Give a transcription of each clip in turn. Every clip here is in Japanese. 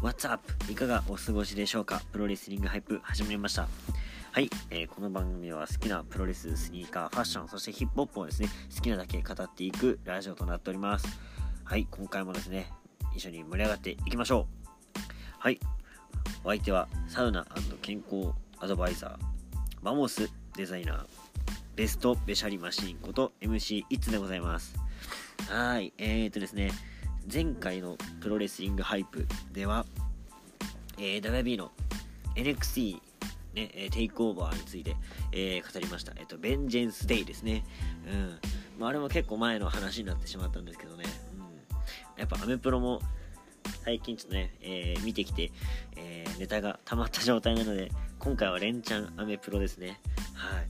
What's up? いかがお過ごしでしょうか？プロレスリングハイプ始まりました。はい、えー、この番組は好きなプロレス、スニーカー、ファッション、そしてヒップホップをですね、好きなだけ語っていくラジオとなっております。はい、今回もですね、一緒に盛り上がっていきましょう。はい、お相手はサウナ健康アドバイザー、マモスデザイナー、ベストベシャリマシンこと MC イッツでございます。はい、えーとですね、前回のプロレスリングハイプでは、えー、WB の NXT、ね、テイクオーバーについて、えー、語りました。えっ、と、ベンジェンスデイですね。うん。まあ、あれも結構前の話になってしまったんですけどね。うん。やっぱアメプロも最近ちょっとね、えー、見てきて、えー、ネタが溜まった状態なので、今回は連チャンアメプロですね。はい。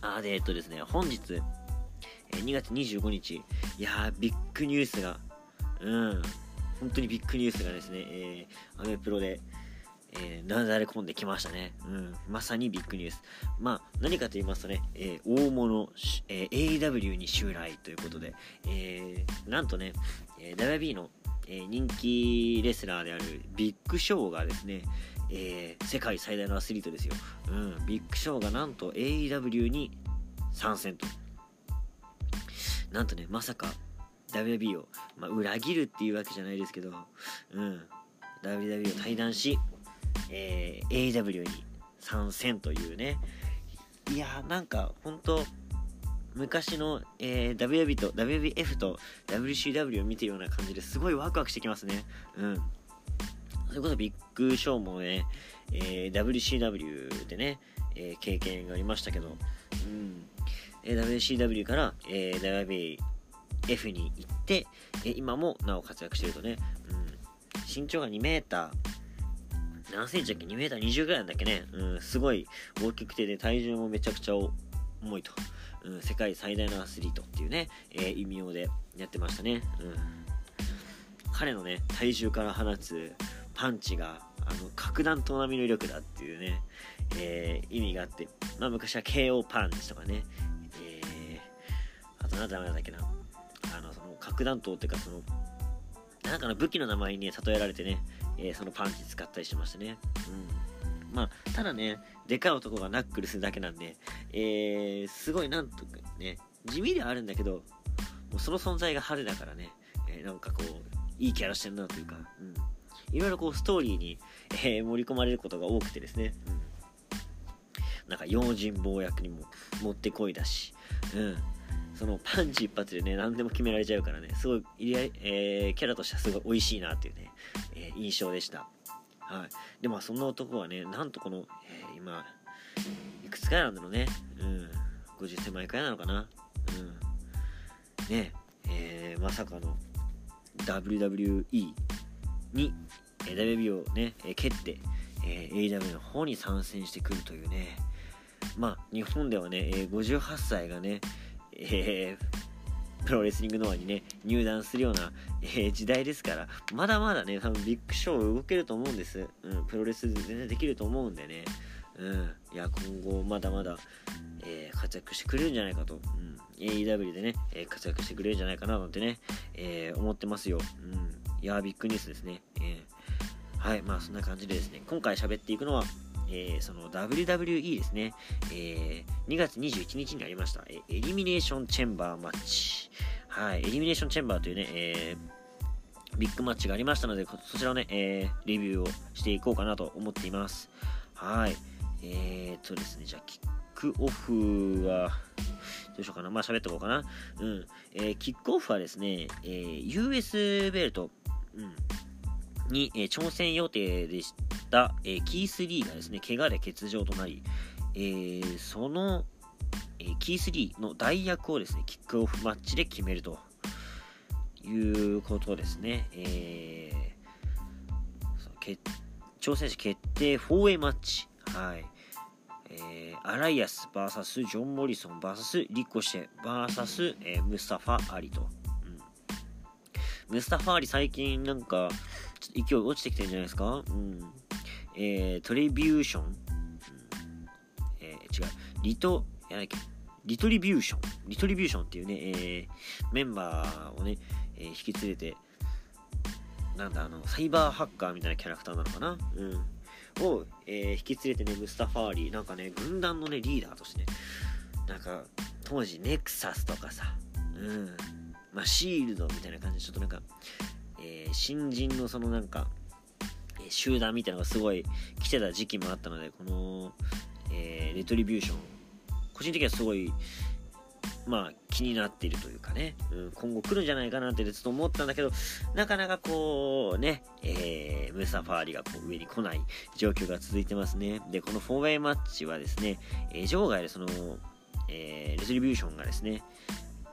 あ、で、えっとですね、本日、2月25日、いやー、ビッグニュースがうん、本当にビッグニュースがですね、えー、アメプロで、えー、なだれ込んできましたね。うん、まさにビッグニュース。まあ、何かと言いますとね、えー、大物、えー、AW に襲来ということで、えー、なんとね、えー、WB の、えー、人気レスラーであるビッグショーがですね、えー、世界最大のアスリートですよ。うん、ビッグショーがなんと AW に参戦と。なんとね、まさか WB を、まあ、裏切るっていうわけじゃないですけど、うん、WW を対談し、えー、AW に参戦というね、いやーなんか本当昔の、えー、WB と WBF と WCW を見てるような感じですごいワクワクしてきますね。うん。それこそビッグショーもね、えー、WCW でね、えー、経験がありましたけど、うん。えー、WCW から、えー、WB F に行って、え今もなお活躍してるとね、うん、身長が2 m 何センチだっけ ?2 m 20ぐらいなんだっけね、うん、すごい大きくてで、体重もめちゃくちゃ重いと、うん、世界最大のアスリートっていうね、えー、意味用でやってましたね、うん、彼のね体重から放つパンチがあの格段と並みの威力だっていうね、えー、意味があって、まあ、昔は KO パンチとかね、えー、あと何だっけな。あのその核弾頭っていうかそのなんかの武器の名前に、例えられてね、えー、そのパンチ使ったりしましたね。うん。まあ、ただね、でかい男がナックルするだけなんで、えー、すごいなんとかね、地味ではあるんだけど、もうその存在が派手だからね、えー、なんかこう、いいキャラしてんなというか、うん。いろいろこう、ストーリーに、えー、盛り込まれることが多くてですね、うん。なんか、用心棒役にももってこいだし、うん。そのパンチ一発でね、何でも決められちゃうからね、すごい、えー、キャラとしてはすごい美味しいなっていうね、えー、印象でした。はい。で、まあそんな男はね、なんとこの、えー、今、いくつかなんだろうね。うん。50手前くらいなのかな。うん。ね、えー、まさかの WWE に、えー、WB をね、えー、蹴って、えー、AW の方に参戦してくるというね、まあ、日本ではね、えー、58歳がね、えー、プロレスリングノアにね、入団するような、えー、時代ですから、まだまだね、多分ビッグショー動けると思うんです。うん、プロレス全然できると思うんでね、うん、いや、今後まだまだ、えー、活躍してくれるんじゃないかと、うん、AEW でね、え活躍してくれるんじゃないかななんてね、え思ってますよ。うん、いや、ビッグニュースですね。えはい、まあそんな感じでですね、今回喋っていくのは、えー、その WWE ですね、えー、2月21日にありました、えエリミネーションチェンバーマッチ。はい、エリミネーションチェンバーというね、えー、ビッグマッチがありましたので、そちらをね、えー、レビューをしていこうかなと思っています。はい。えーとですね、じゃあ、キックオフは、どうしようかな。まあ、喋っておこうかな。うん。えー、キックオフはですね、えー、US ベルト、うん、に、えー、挑戦予定でした、えー、キース・リーがですね、怪我で欠場となり、えー、その、えー、キース・リーの代役をですね、キックオフマッチで決めるということですね。えー、挑戦者決定 4A マッチ。はい。えー、アライアス VS ジョン・モリソン VS リコシェ VS、えー、ムスタファ・アリと。ムスタファーリ最近なんか、ちょっと勢い落ちてきてるんじゃないですか？うん。えー、トリビューション、うん、えー、違う、リト、やなきゃ、リトリビューション、リトリビューションっていうね、えー、メンバーをね、えー、引き連れて、なんだあのサイバーハッカーみたいなキャラクターなのかな？うん。を、えー、引き連れてねムスタファーリー。なんかね軍団のねリーダーとしてねなんか当時ネクサスとかさうん。まあシールドみたいな感じでちょっとなんか、えー、新人のそのなんか、え、集団みたいなのがすごい来てた時期もあったのでこの、えー、レトリビューション個人的にはすごいまあ気になっているというかね、うん、今後来るんじゃないかなってずっと思ったんだけど、なかなかこうね、えー、ムサファーリがこう上に来ない状況が続いてますね。で、この4ウェイマッチはですね、えー、場外でその、えー、レトリビューションがですね、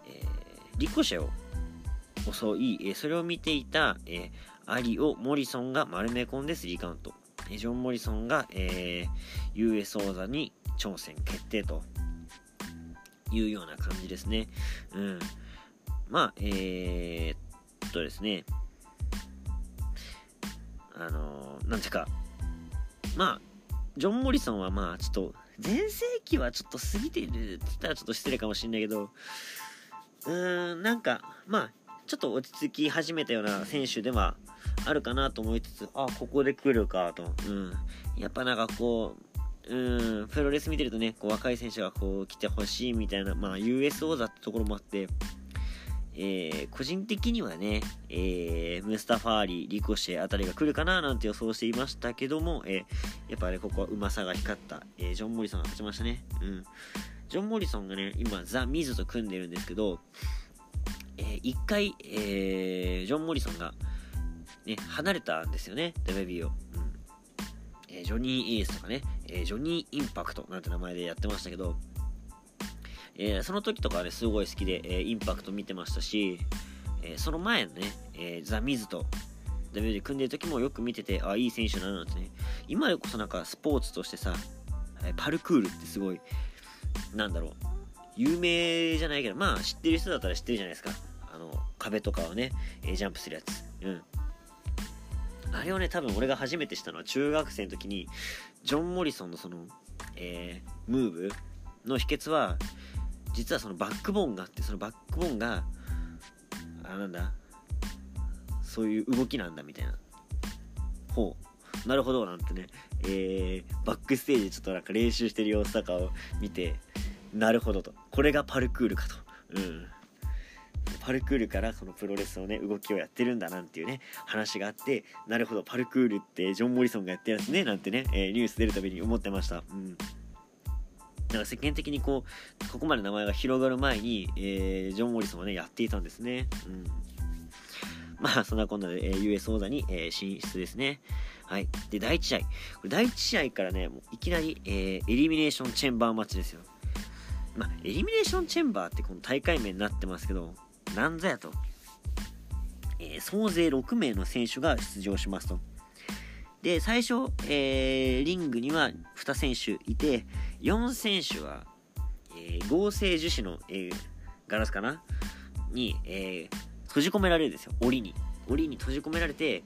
えー、リコシェを襲い、え、それを見ていた、え、アリをモリソンが丸め込んで3カウント。ジョン・モリソンが、えー、US 王座に挑戦決定というような感じですね。うん。まあ、えー、っとですね、あのー、なんていうか、まあ、ジョン・モリソンはまあ、ちょっと、全盛期はちょっと過ぎてるって言ったらちょっと失礼かもしれないけど、うーん、なんか、まあ、ちょっと落ち着き始めたような選手ではあるかなと思いつつ、あ、ここで来るかと。うん。やっぱなんかこう、うん、プロレス見てるとね、こう若い選手がこう来てほしいみたいな、まあ US 王座ってところもあって、えー、個人的にはね、えー、ムスタファーリ、リコシェあたりが来るかななんて予想していましたけども、えー、やっぱね、ここはうまさが光った、えジョン・モリソンが勝ちましたね。うん。ジョン・モリソンがね、今、ザ・ミズと組んでるんですけど、え一回、えジョン・モリソンが、ね、離れたんですよね、WB を。えジョニー・エースとかね、えジョニー・インパクトなんて名前でやってましたけど、え、その時とかね、すごい好きで、え、インパクト見てましたし、え、その前のね、えザ・ミズと W で組んでる時もよく見てて、あ、いい選手だななんてね、今でこそなんかスポーツとしてさ、パルクールってすごい、なんだろう、有名じゃないけど、まあ知ってる人だったら知ってるじゃないですか。の、壁とかをね、えジャンプするやつ。うん。あれをね、多分俺が初めてしたのは中学生の時に、ジョン・モリソンのその、えー、ムーブの秘訣は、実はそのバックボーンがあって、そのバックボーンが、あ、なんだ、そういう動きなんだみたいな。ほう。なるほど、なんてね、えー、バックステージでちょっとなんか練習してる様子とかを見て、なるほどと。これがパルクールかと。うん。パルクールからそのプロレスをね動きをやってるんだなんていうね話があってなるほどパルクールってジョン・モリソンがやってるやつねなんてね、えー、ニュース出るたびに思ってました。うん。だか世間的にこうここまで名前が広がる前に、えー、ジョン・モリソンはねやっていたんですね。うん。まあそんなこんなで、えー、US 王座に、えー、進出ですね。はい。で第1試合。これ第1試合からねもういきなり、えー、エリミネーションチェンバーマッチですよ。まあ、エリミネーションチェンバーってこの大会名になってますけど、なんぞやと、えー、総勢6名の選手が出場しますと。で、最初、えー、リングには2選手いて、4選手は、えー、合成樹脂の、えガラスかな？に、え閉じ込められるんですよ。檻に。檻に閉じ込められて、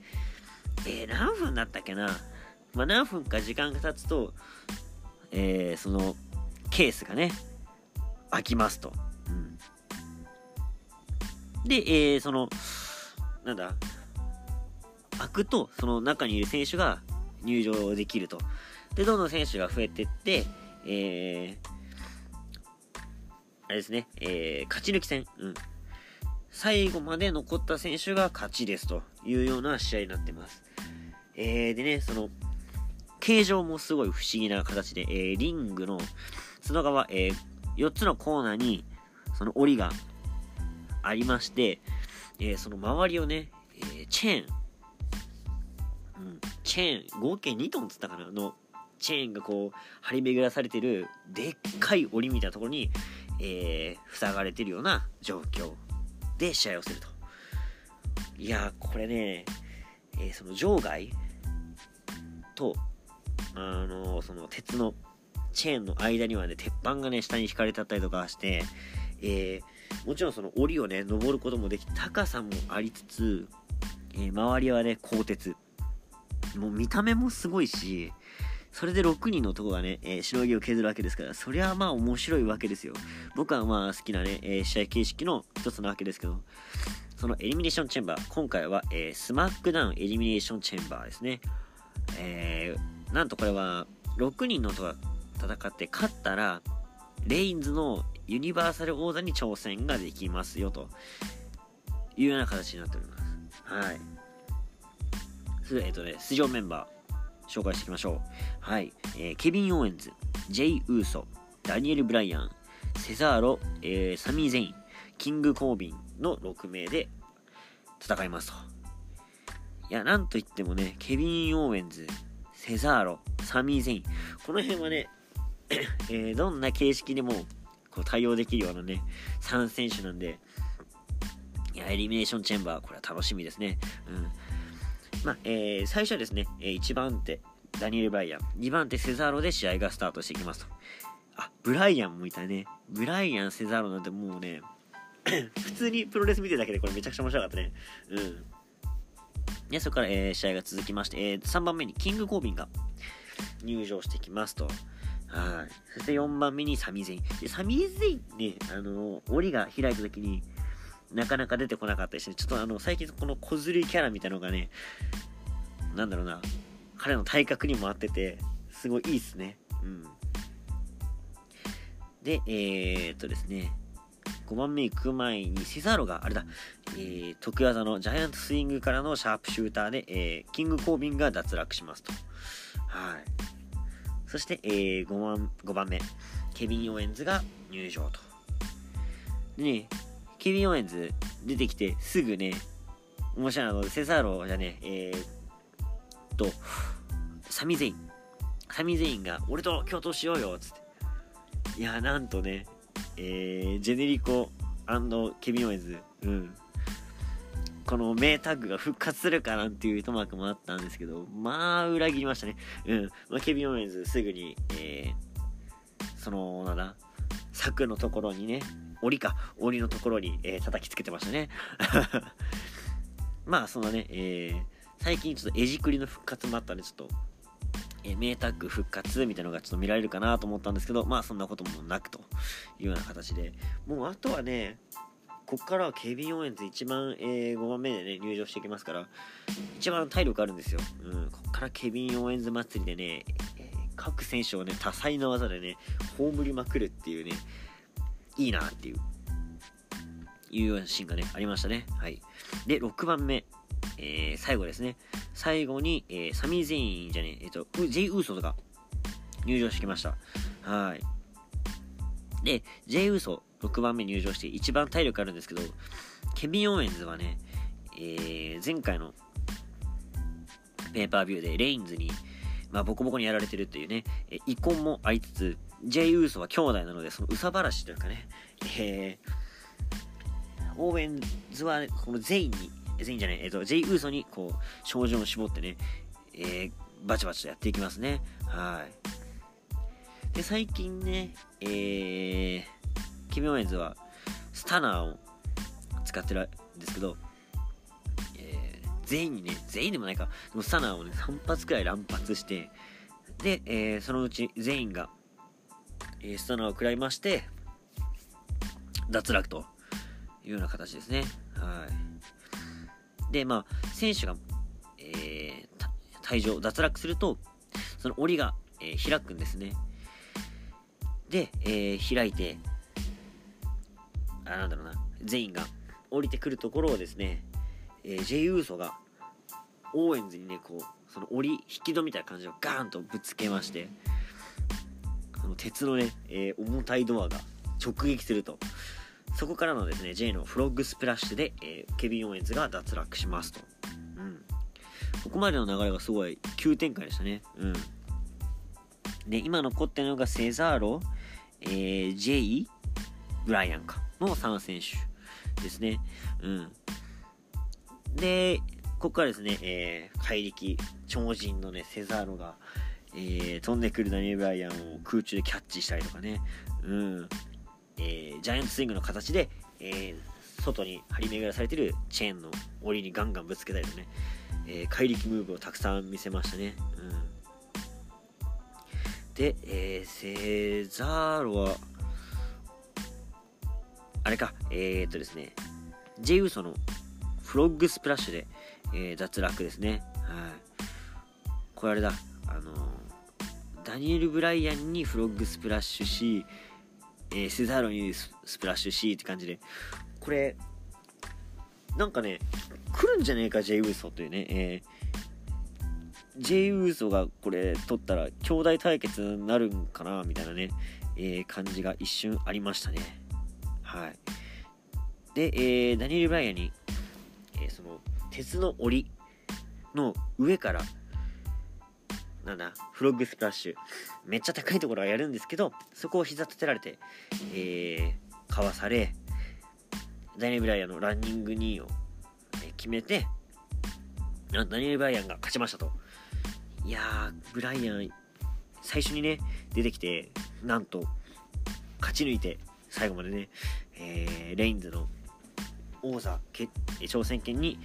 え何分だったっけな？まあ、何分か時間が経つと、えそのケースがね、開きますと。で、えー、その、なんだ、開くと、その中にいる選手が入場できると。で、どんどん選手が増えてって、えー、あれですね、えー、勝ち抜き戦。うん。最後まで残った選手が勝ちですというような試合になってます。えー、でね、その、形状もすごい不思議な形で、えー、リングのその側、えー、4つのコーナーに、その檻がありまして、えー、その周りをね、えー、チェーン、うん、チェーン、合計2トンつったかなの、チェーンがこう、張り巡らされてる、でっかい檻みたいなところに、えー、塞がれてるような状況で試合をすると。いやこれね、えー、その場外と、あのー、その鉄のチェーンの間にはね、鉄板がね、下に引かれてあったりとかして、えー、もちろんその檻をね、登ることもでき、高さもありつつ、えー、周りはね、鋼鉄。もう見た目もすごいし、それで6人の男がね、えー、しのぎを削るわけですから、そりゃまあ面白いわけですよ。僕はまあ好きなね、えー、試合形式の一つなわけですけど、そのエリミネーションチェンバー、今回は、えー、スマックダウンエリミネーションチェンバーですね。えー、なんとこれは、6人のとは戦って勝ったら、レインズのユニバーサル王座に挑戦ができますよというような形になっております。はい。それえっ、とね、出場メンバー、紹介していきましょう。はい。えー、ケビン・オーエンズ、ジェイ・ウーソ、ダニエル・ブライアン、セザーロ、えー、サミー・ゼイン、キング・コービンの6名で戦いますと。いや、なんといってもね、ケビン・オーエンズ、セザーロ、サミー・ゼイン。この辺はね、えー、どんな形式でもこう対応できるようなね、3選手なんで、いや、エリミネーションチェンバー、これは楽しみですね。うん。まあ、えー、最初はですね、え1番手、ダニエル・ブライアン、2番手、セザーロで試合がスタートしていきますと。あ、ブライアンもいたね。ブライアン、セザーロなんてもうね、普通にプロレス見てるだけでこれめちゃくちゃ面白かったね。うん。で、そこから、えー、試合が続きまして、えー、3番目にキング・コービンが入場してきますと。はい。そして4番目にサミゼイン。で、サミゼインね、あの、檻が開いた時になかなか出てこなかったりして、ちょっとあの、最近この小ずるいキャラみたいなのがね、なんだろうな、彼の体格にも合ってて、すごいいいっすね。うん。で、えー、っとですね、5番目行く前にセザーロがあれだ、えー、得技のジャイアントスイングからのシャープシューターで、えー、キングコービンが脱落しますと。はい。そして、えー、5, 番5番目、ケビン・オエンズが入場と。でね、ケビン・オエンズ出てきてすぐね、面白いの、セザーロじゃね、えー、と、サミゼイン。サミゼインが、俺と共闘しようよ、つって。いや、なんとね、えー、ジェネリコケビン・オエンズ、うん。この名タッグが復活するかなんていう一幕もあったんですけど、まあ、裏切りましたね。うん。まあ、ケビン・オエンズ、すぐに、えー、その、なんだ、柵のところにね、檻か、檻のところに、えー、叩きつけてましたね。まあ、そのね、えー、最近ちょっと絵じくりの復活もあったんで、ちょっと、え名タッグ復活みたいなのがちょっと見られるかなと思ったんですけど、まあそんなこともなくというような形で、もうあとはね、こっからはケビン・オーエンズ一番、えー、5番目でね、入場していきますから、一番体力あるんですよ。うん、こっからケビン・オーエンズ祭りでね、えー、各選手をね、多彩な技でね、葬りまくるっていうね、いいなっていう、いうようなシーンがね、ありましたね。はい。で、6番目、えー、最後ですね。最後に、えー、サミー・ゼインじゃねえ、えっ、と、ジェイ・ウーソとか入場してきました。はい。で、ジェイ・ウーソ6番目入場して一番体力あるんですけど、ケビン・オーエンズはね、えー、前回のペーパービューでレインズに、まあ、ボコボコにやられてるっていうね、え遺恨もありつつ、ジェイ・ウーソは兄弟なので、そのうさばらしというかね、えー、オーエンズはこのゼインに別にじゃねえ、っ、ー、と、J ウーソに、こう、照準を絞ってね、えー、バチバチとやっていきますね。はい。で、最近ね、えー、キミオエズは、スタナーを使ってるんですけど、えー、全員にね、全員でもないか、でもスタナーをね、3発くらい乱発して、で、えー、そのうち全員が、えー、スタナーを食らいまして、脱落というような形ですね。はい。で、まあ、選手が、えー、退場、脱落すると、その檻が、えー、開くんですね。で、えー、開いて、あ、なんだろうな、全員が降りてくるところをですね、えー、ジェイ・ウーソが、オーエンズにね、こう、その檻、引き戸みたいな感じをガーンとぶつけまして、その鉄のね、えー、重たいドアが直撃すると。そこからのですね、J のフロッグスプラッシュで、えー、ケビン・オーエンズが脱落しますと。うん。ここまでの流れがすごい急展開でしたね。うん。で、今残ってるのがセザーロ、えー、J、ブライアンかの3選手ですね。うん。で、ここからですね、えー、怪力、超人のね、セザーロが、えー、飛んでくるダニエル・ブライアンを空中でキャッチしたりとかね。うん。えー、ジャイアントスイングの形で、えー、外に張り巡らされてるチェーンの檻にガンガンぶつけたりとね、えー、怪力ムーブをたくさん見せましたね。うん、で、えー、セザーロは、あれか、えー、っとですね、ジェイウソのフロッグスプラッシュで、えー、脱落ですね。はい。これあれだ、あの、ダニエル・ブライアンにフロッグスプラッシュし、えー、セザーロにスプラッシュしって感じで、これ、なんかね、来るんじゃねえか、ジェイ・ウーソというね、えー、ジェイ・ウーソがこれ取ったら兄弟対決になるんかなみたいなね、えー、感じが一瞬ありましたね。はい。で、えー、ダニエル・ブライアンに、えー、その鉄の檻の上からなんだフロッグスプラッシュめっちゃ高いところはやるんですけどそこを膝立てられて、えー、かわされダニエル・ブライアンのランニング2位を決めてダニエル・ブライアンが勝ちましたといやブライアン最初にね出てきてなんと勝ち抜いて最後までね、えー、レインズの王座挑戦権に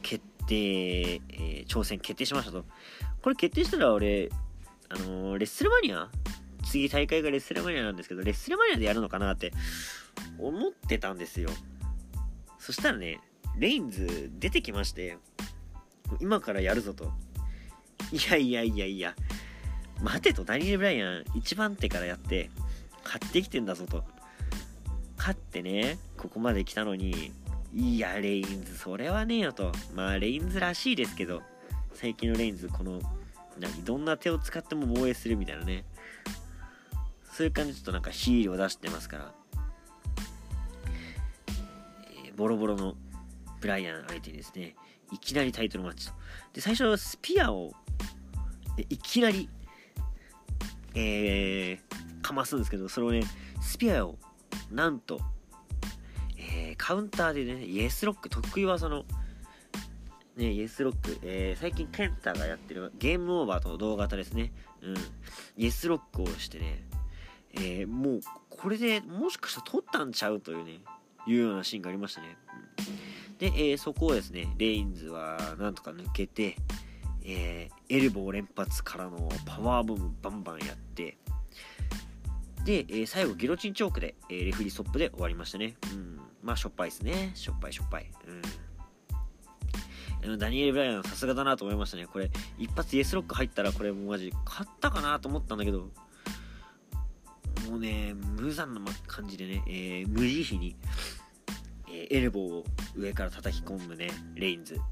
決定、えー、挑戦決定しましたとこれ決定したら俺、あのー、レッスルマニア？次大会がレッスルマニアなんですけど、レッスルマニアでやるのかなって思ってたんですよ。そしたらね、レインズ出てきまして、今からやるぞと。いやいやいやいや、待てと、ダニエル・ブライアン1番手からやって、買ってきてんだぞと。勝ってね、ここまで来たのに、いや、レインズ、それはねえよと。まあ、レインズらしいですけど、最近のレインズこの何どんな手を使っても防衛するみたいなね。そういう感じちょっとなんかヒールを出してますから、えー、ボロボロのブライアン相手にですねいきなりタイトルマッチと。で最初スピアをいきなりえー、かますんですけどそれをねスピアをなんと、えー、カウンターでねイエスロック得意技のね、イエスロック、えー、最近ケンタがやってるゲームオーバーと動画型ですね。うん。イエスロックをしてね、えー、もう、これでもしかしたら取ったんちゃうというね、いうようなシーンがありましたね。うん、で、えー、そこをですね、レインズはなんとか抜けて、えー、エルボー連発からのパワーボムバンバンやって、で、えー、最後ギロチンチョークで、えー、レフリーストップで終わりましたね。うん。まあ、しょっぱいですね。しょっぱいしょっぱい。うん。ダニエル・ブライアンさすがだなと思いましたね。これ、一発イエスロック入ったら、これもうマジ、勝ったかなと思ったんだけど、もうね、無残な感じでね、えー、無慈悲に、えー、エルボーを上から叩き込むね、レインズ。うん。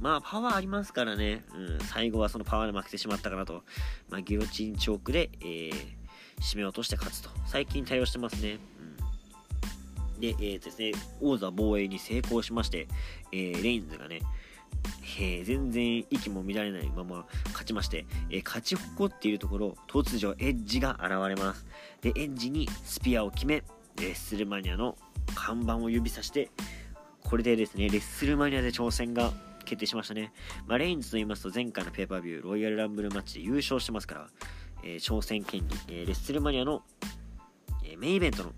まあ、パワーありますからね、うん、最後はそのパワーで負けてしまったかなと。まあ、ギロチンチョークで、えー、締め落として勝つと。最近対応してますね。で、えーですね、王座防衛に成功しまして、えー、レインズがね、えー、全然息も乱れないまま勝ちまして、えー、勝ち誇っているところ、突如エッジが現れます。で、エッジにスピアを決め、レッスルマニアの看板を指さして、これでですね、レッスルマニアで挑戦が決定しましたね。まあ、レインズと言いますと、前回のペーパービュー、ロイヤルランブルマッチで優勝してますから、えー、挑戦権利、えレッスルマニアの、えメインイベントの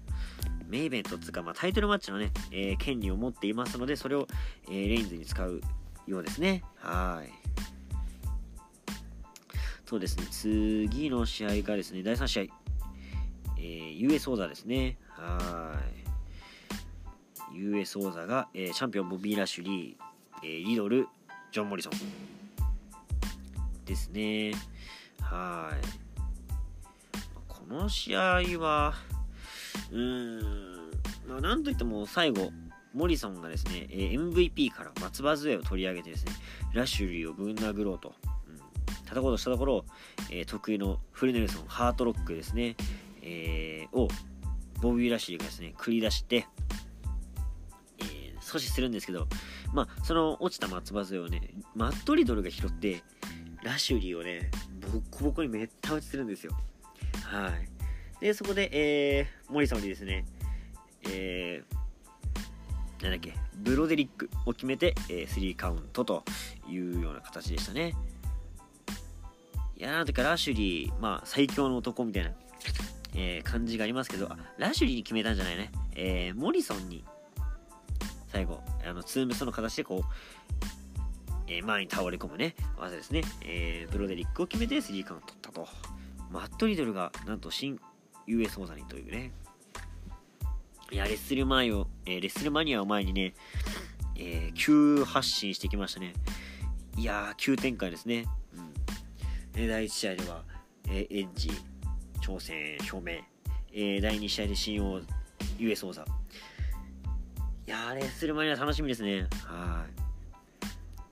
メインイベントつうか、まあ、タイトルマッチのね、え、権利を持っていますので、それを、え、レインズに使うようですね。はい。そうですね、次の試合がですね、第3試合、えー、US 王座ですね。はい。US 王座が、えー、チャンピオンボビー・ラッシュリー、えー、リドル、ジョン・モリソンですね。はい。この試合は、うーん、まあ、なんといっても最後、モリソンがですね、え MVP から松葉杖を取り上げてですね、ラッシュリーをぶん殴ろうと、うん、叩こうとしたところ、えー、得意のフルネルソン、ハートロックですね、えー、をボビー・ラッシュリーがですね、繰り出して、えー、阻止するんですけど、まあ、その落ちた松葉杖をね、マットリドルが拾って、ラッシュリーをね、ボッコボコにめった打ちするんですよ。はい。で、そこで、えー、モリソンにですね、えー、なんだっけ、ブロデリックを決めて、えー、3カウントというような形でしたね。いやー、なんてか、ラシュリー、まあ、最強の男みたいな、えー、感じがありますけど、ラシュリーに決めたんじゃないね。えー、モリソンに、最後、あの、ツームスの形でこう、え、前に倒れ込むね、技ですね。えー、ブロデリックを決めて3カウント取ったと。マットリドルが、なんと新 US 王座にというね。いや、レッスルマイを、えー、レッスルマニアを前にね、えー、急発進してきましたね。いやー、急展開ですね。うん。第1試合では、えー、エッジ、挑戦表明。えー、第2試合で新王 US 王座。いやー、レッスルマニア楽しみですね。は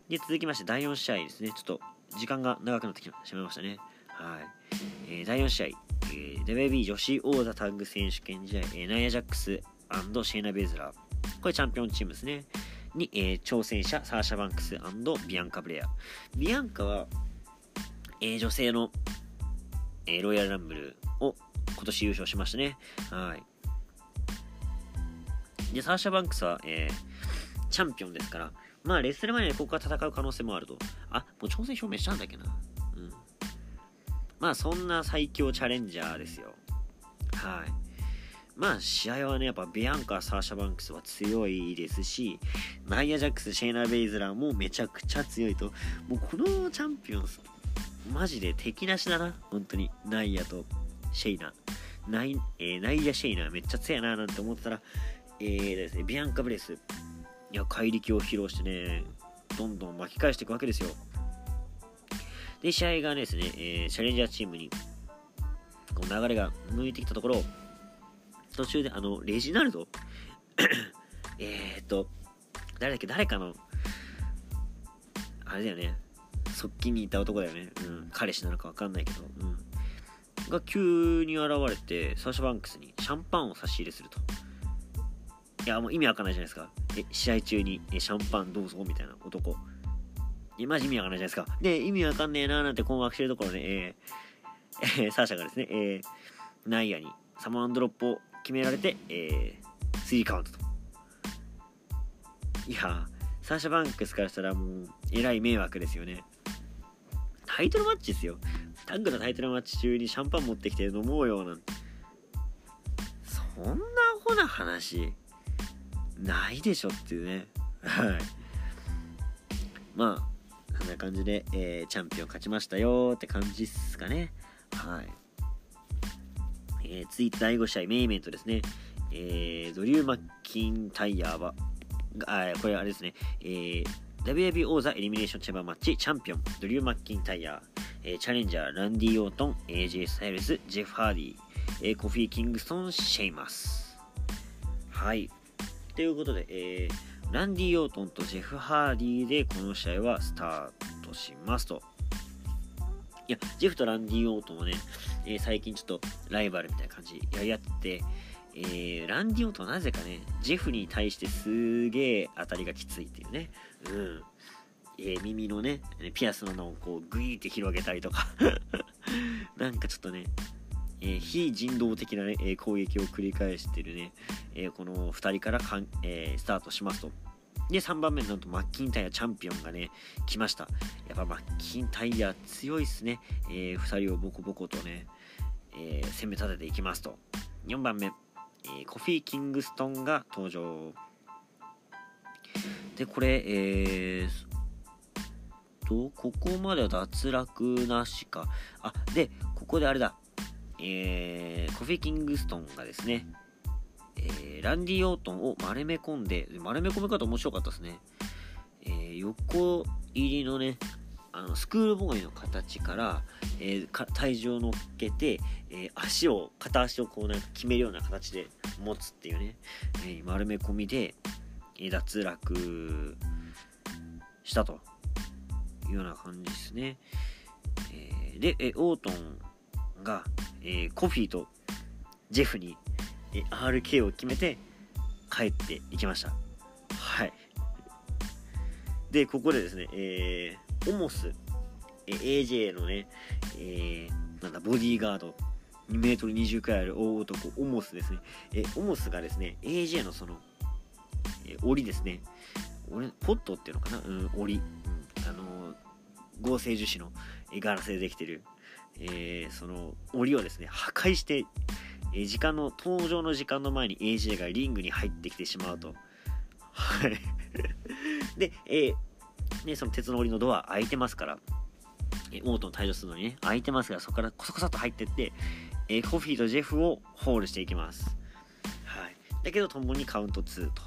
い。で、続きまして、第4試合ですね。ちょっと、時間が長くなってきしまいましたね。はい。えー、第4試合、えー、WB 女子王座タッグ選手権試合、えー、ナイア・ジャックスシェイナ・ベズラー。これチャンピオンチームですね。に、えー、挑戦者、サーシャ・バンクスビアンカ・ブレア。ビアンカは、えー、女性の、えー、ロイヤルランブルを今年優勝しましたね。はい。で、サーシャ・バンクスは、えー、チャンピオンですから、まあ、レッスルマニアでここから戦う可能性もあると。あ、もう挑戦表明したんだっけな。まあ、そんな最強チャレンジャーですよ。はい。まあ、試合はね、やっぱビアンカ、サーシャ・バンクスは強いですし、ナイア・ジャックス、シェイナ・ベイズラーもめちゃくちゃ強いと。もうこのチャンピオン、マジで敵なしだな。本当に。ナイアとシェイナ。ナイ,、えー、ナイア・シェイナめっちゃ強いななんて思ったら、えーですね、ビアンカ・ブレス。いや、怪力を披露してね、どんどん巻き返していくわけですよ。で、試合がですね、えー、チャレンジャーチームに、こう流れが向いてきたところ、途中であの、レジナルド えっと、誰だっけ、誰かの、あれだよね、側近にいた男だよね。うん、彼氏なのかわかんないけど、うん。が急に現れて、サーシャバンクスにシャンパンを差し入れすると。いや、もう意味わかんないじゃないですか。え、試合中に、え、シャンパンどうぞみたいな男。マジ意味わかんないじゃないですか。で、意味わかんねえなーなんて困惑してるところで、えー、えー、サーシャがですね、えー、ナイアにサマンドロップを決められて、えー、3カウントと。いやサーシャバンクスからしたらもう、えらい迷惑ですよね。タイトルマッチですよ。タッグのタイトルマッチ中にシャンパン持ってきて飲もうよなんて。そんなアホな話、ないでしょっていうね。はい。まあ、こんな感じで、えー、チャンピオン勝ちましたよって感じっすかね。はい。えー、ツイッター第5試合メインイベントですね。えー、ドリュー・マッキンタイヤーは、あ、これあれですね、えー、WAB 王座エリミネーションチェンバーマッチチャンピオン、ドリュー・マッキンタイヤー、えー、チャレンジャー、ランディ・オートン、AJ スタイルズ、ジェフ・ハーディ、えー、コフィー・キングストン、シェイマス。はい。ということで、えー、ランディ・オートンとジェフ・ハーディでこの試合はスタートしますと。いや、ジェフとランディ・オートンはね、えー、最近ちょっとライバルみたいな感じやり合って、えー、ランディ・オートンはなぜかね、ジェフに対してすげえ当たりがきついっていうね。うん。えー、耳のね、ピアスののをこうグイーって広げたりとか なんかちょっとね、え、非人道的なね、え攻撃を繰り返してるね、えこの2人からかん、えスタートしますと。で、3番目なんとマッキンタイヤチャンピオンがね、来ました。やっぱマッキンタイヤ強いっすね。えー、2人をボコボコとね、えー、攻め立てていきますと。4番目、えー、コフィー・キングストンが登場。で、これ、えー、と、ここまでは脱落なしか。あ、で、ここであれだ。えー、コフィ・キングストンがですね、えー、ランディ・オートンを丸め込んで、丸め込み方面白かったですね。えー、横入りのね、あのスクールボーイの形から、えー、か体重を乗っけて、え足を、片足をこうなんか決めるような形で持つっていうね、え丸め込みで、え脱落したというような感じですね。えで、えオートンが、えコフィーとジェフにえ RK を決めて帰っていきました。はい。で、ここでですね、えー、オモス、え AJ のね、えー、なんだ、ボディーガード、2メートル20くらいある大男、オモスですね。えオモスがですね、AJ のその、え檻ですね、俺、ポットっていうのかな？うん、檻。うん、あの、合成樹脂のガラスでできてる、えー、その檻をですね、破壊してえ時間の、登場の時間の前に AJ がリングに入ってきてしまうと。はい。で、えー、ね、その鉄の檻のドア開いてますから、えオートン退場するのにね、開いてますから、そこからコソコソと入ってって、えー、コフィーとジェフをホールしていきます。はい。だけど、共にカウント2と。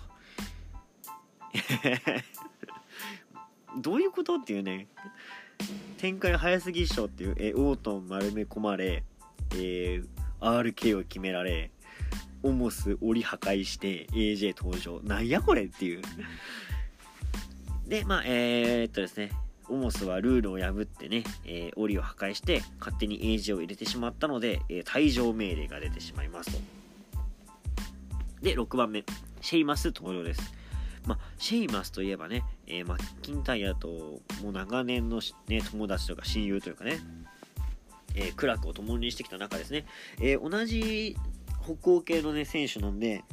どういうことっていうね展開早すぎっしょっていう、えオートン丸め込まれ、えー、RK を決められオモス折り破壊して AJ 登場。なんやこれっていう。でまあえー、っとですね。オモスはルールを破ってね、えー、檻を破壊して勝手に AJ を入れてしまったので、えー、退場命令が出てしまいますと。で6番目。シェイマス登場です。まあ、シェイマスといえばね、えー、マッキンタイヤともう長年の、ね、友達とか親友というかね、えー、苦楽を共にしてきた中ですね、えー、同じ北欧系の、ね、選手なんで、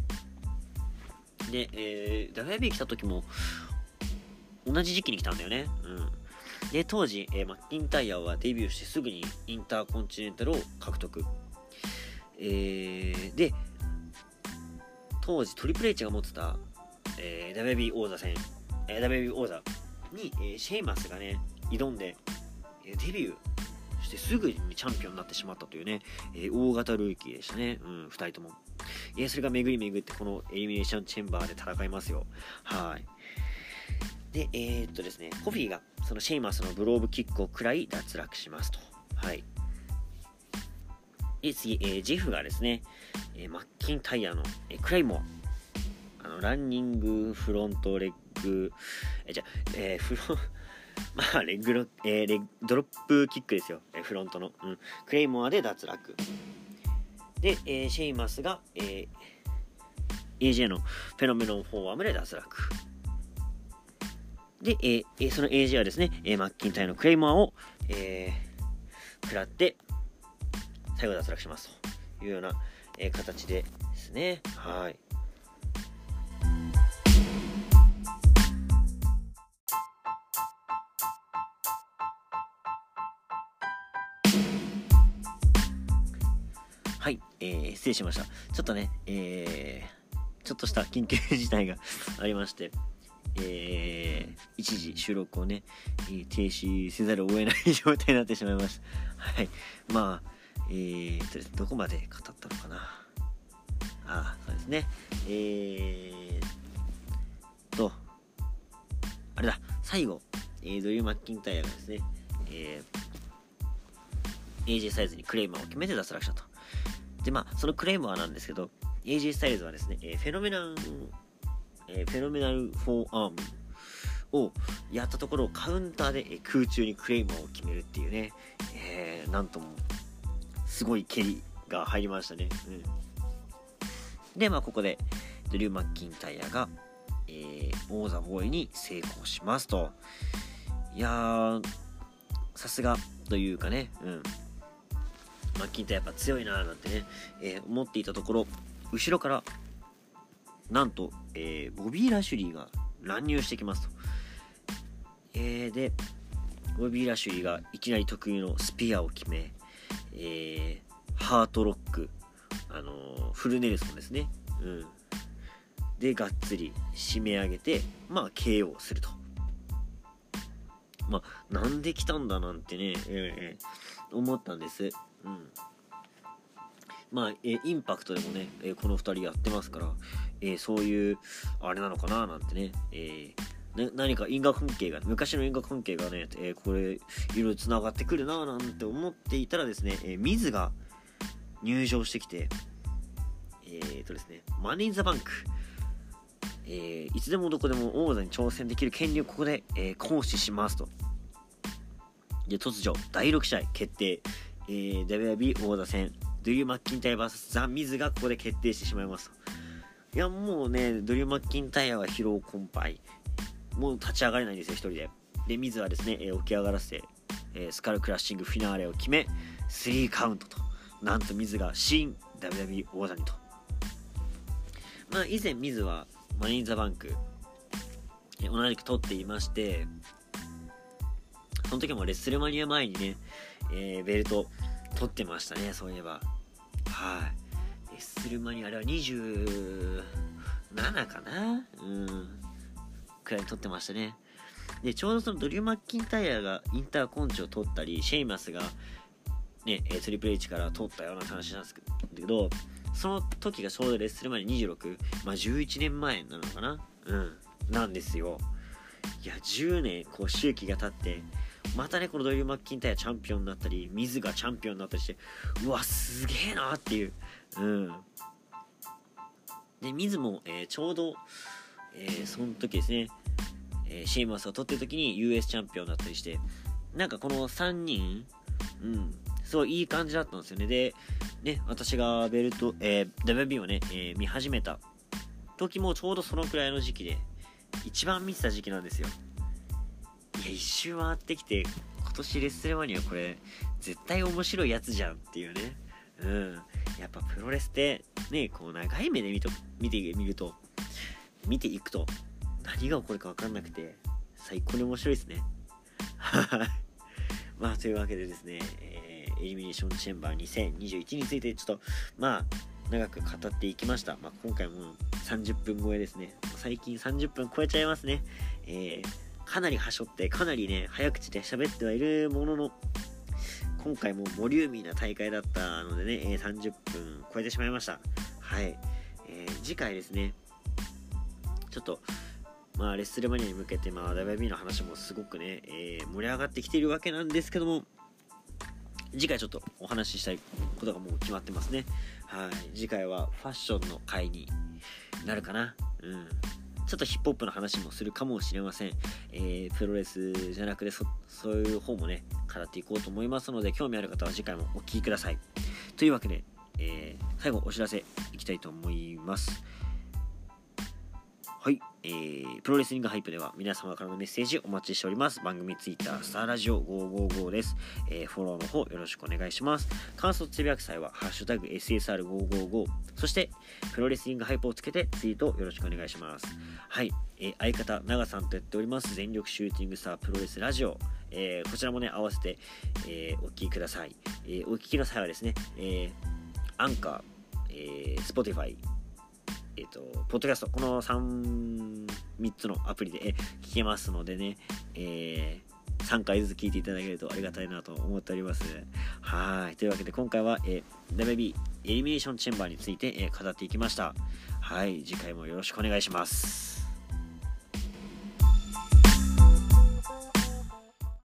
で、えー、WB 来た時も同じ時期に来たんだよね。うん。で、当時、えー、マッキンタイヤはデビューしてすぐにインターコンチネンタルを獲得。えー、で、当時トリプル H が持ってたえー、 WWE 王座戦、えー、 WWE 王座に、えー、シェイマスがね、挑んで、えー、デビューしてすぐにチャンピオンになってしまったというね、えー、大型ルーキーでしたね。うん、2人とも。えー、それが巡り巡ってこのエリミネーションチェンバーで戦いますよ。はい。で、えー、っとですね、コフィーがそのシェイマスのブローグキックを食らい脱落しますと。はい。で、次、えー、ジェフがですね、えー、マッキンタイヤの、えー、クレイモアのランニングフロントレッグえじゃえー、フロン まあレッグロ、えー、レドロップキックですよ、え、フロントの、うん、クレイモアで脱落。で、えー、シェイマスが、えー、AJ のフェノメナルフォーアームで脱落。で、えー、その AJ はですね、えー、マッキンタイのクレイモアを、えー、食らって最後脱落しますというような、えー、形でですね。はい。えー、失礼しました。ちょっとね、えー、ちょっとした緊急事態が ありまして、えー、一時収録をね、え停止せざるを得ない状態になってしまいました。はい。まあ、えーとですね、どこまで語ったのかな。あ、そうですね。えーと、あれだ、最後、えー、ドリュー・マッキンタイヤがですね、えー、AJ サイズにクレーマーを決めて脱落したと。で、まあ、そのクレームはなんですけど、AJ スタイルズはですね、えー、フェノメナル、えー、フェノメナルフォーアームをやったところをカウンターで、え、空中にクレームを決めるっていうね、えー、なんとも、すごい蹴りが入りましたね。うん。で、まあ、ここで、ドリュー・マッキンタイヤが、えー、王座防衛に成功しますと。いやー、さすがというかね、うん。マッキンタやっぱ強いなーなんてね、えー、思っていたところ後ろからなんと、えー、ボビー・ラシュリーが乱入してきますと、えー、でボビー・ラシュリーがいきなり得意のスピアを決め、えー、ハートロック、あの、フルネルソンですね、うん、でがっつり締め上げてまあ KO すると。まあなんで来たんだなんてね、えー、思ったんです。うん、まあ、えインパクトでもね、えこの2人やってますから、えそういうあれなのかななんてね、えー、何か因果関係が昔の因果関係がね、え、これいろいろつながってくるななんて思っていたらですね、えー、ミズが入場してきてえー、とですねマネー・ザ・バンクえ、いつでもどこでも王座に挑戦できる権利をここで、え、行使しますと。で、突如、第6試合決定。えー、 WWE 王座戦、ドリュー・マッキンタイヤ VS ザ・ミズがここで決定してしまいますいや、もうね、ドリュー・マッキンタイヤは疲労困憊。もう立ち上がれないんですよ、一人で。で、ミズはですね、えー、起き上がらせて、えー、スカルクラッシングフィナーレを決め、3カウントと。なんとミズが新 WB 王座にと。まあ、以前ミズはマネー・イン・ザ・バンク、えー、同じく取っていまして、その時もレッスルマニア前にね、えー、ベルト取ってましたね、そういえば。はい。レッスルマニア、あれは27かな？うん。くらい取ってましたね。で、ちょうどそのドリュー・マッキンタイヤがインターコンチを取ったり、シェイマスがねえ、トリプル H から取ったような話なんですけど、その時がちょうどレッスルマニア26、まあ11年前なのかな？うん。なんですよいや10年こう周期が経ってまたねこのドリル・マッキンタイヤチャンピオンになったりミズがチャンピオンになったりしてうわすげえなっていう。うん。でミズも、えー、ちょうど、えー、その時ですね、えー、シェイマスを取ってる時に US チャンピオンだったりしてなんかこの3人うんすごいいい感じだったんですよね。でね私がベルト、えー、WB をね、えー、見始めた時もちょうどそのくらいの時期で一番見てた時期なんですよ。一周回ってきて今年レッスルマニアこれ絶対面白いやつじゃんっていうね。うん。やっぱプロレスってねこう長い目で見と見てみると見ていくと何が起こるか分かんなくて最高に面白いですね。は いまあというわけでですね、えー、エリミネーションチェンバー2021についてちょっとまあ長く語っていきました、まあ、今回も30分超えですね。最近30分超えちゃいますね、えー、かなりはしょってかなりね早口で喋ってはいるものの今回もボリューミーな大会だったのでね、え、30分超えてしまいましたはい、えー、次回ですねちょっとまあ、レッスルマニアに向けて、まあ、WB の話もすごくね、えー、盛り上がってきているわけなんですけども、次回ちょっとお話ししたいことがもう決まってますね。はい。次回はファッションの回になるかな。うん。ちょっとヒップホップの話もするかもしれません。えー、プロレスじゃなくてそ、そういう方もね、語っていこうと思いますので、興味ある方は次回もお聴きください。というわけで、えー、最後お知らせいきたいと思います。えー、プロレスリングハイプでは皆様からのメッセージお待ちしております。番組ツイッター、スターラジオ555です。えー、フォローの方よろしくお願いします。感想つぶやく際は、ハッシュタグ SSR555、そして、プロレスリングハイプをつけてツイートよろしくお願いします。はい、えー、相方、長さんとやっております、全力シューティングスタープロレスラジオ。えー、こちらもね、合わせて、え、お聴きください。え、お聞きの際はですね、え、アンカー、えー、スポティファイ、えっ、ー、と、ポッドキャスト、この3、3つのアプリで聞けますのでね、えー、3回ずつ聞いていただけるとありがたいなと思っております。はい。というわけで今回は、えー、WB エリミネーションチェンバーについて、えー、語っていきました。はい。次回もよろしくお願いします。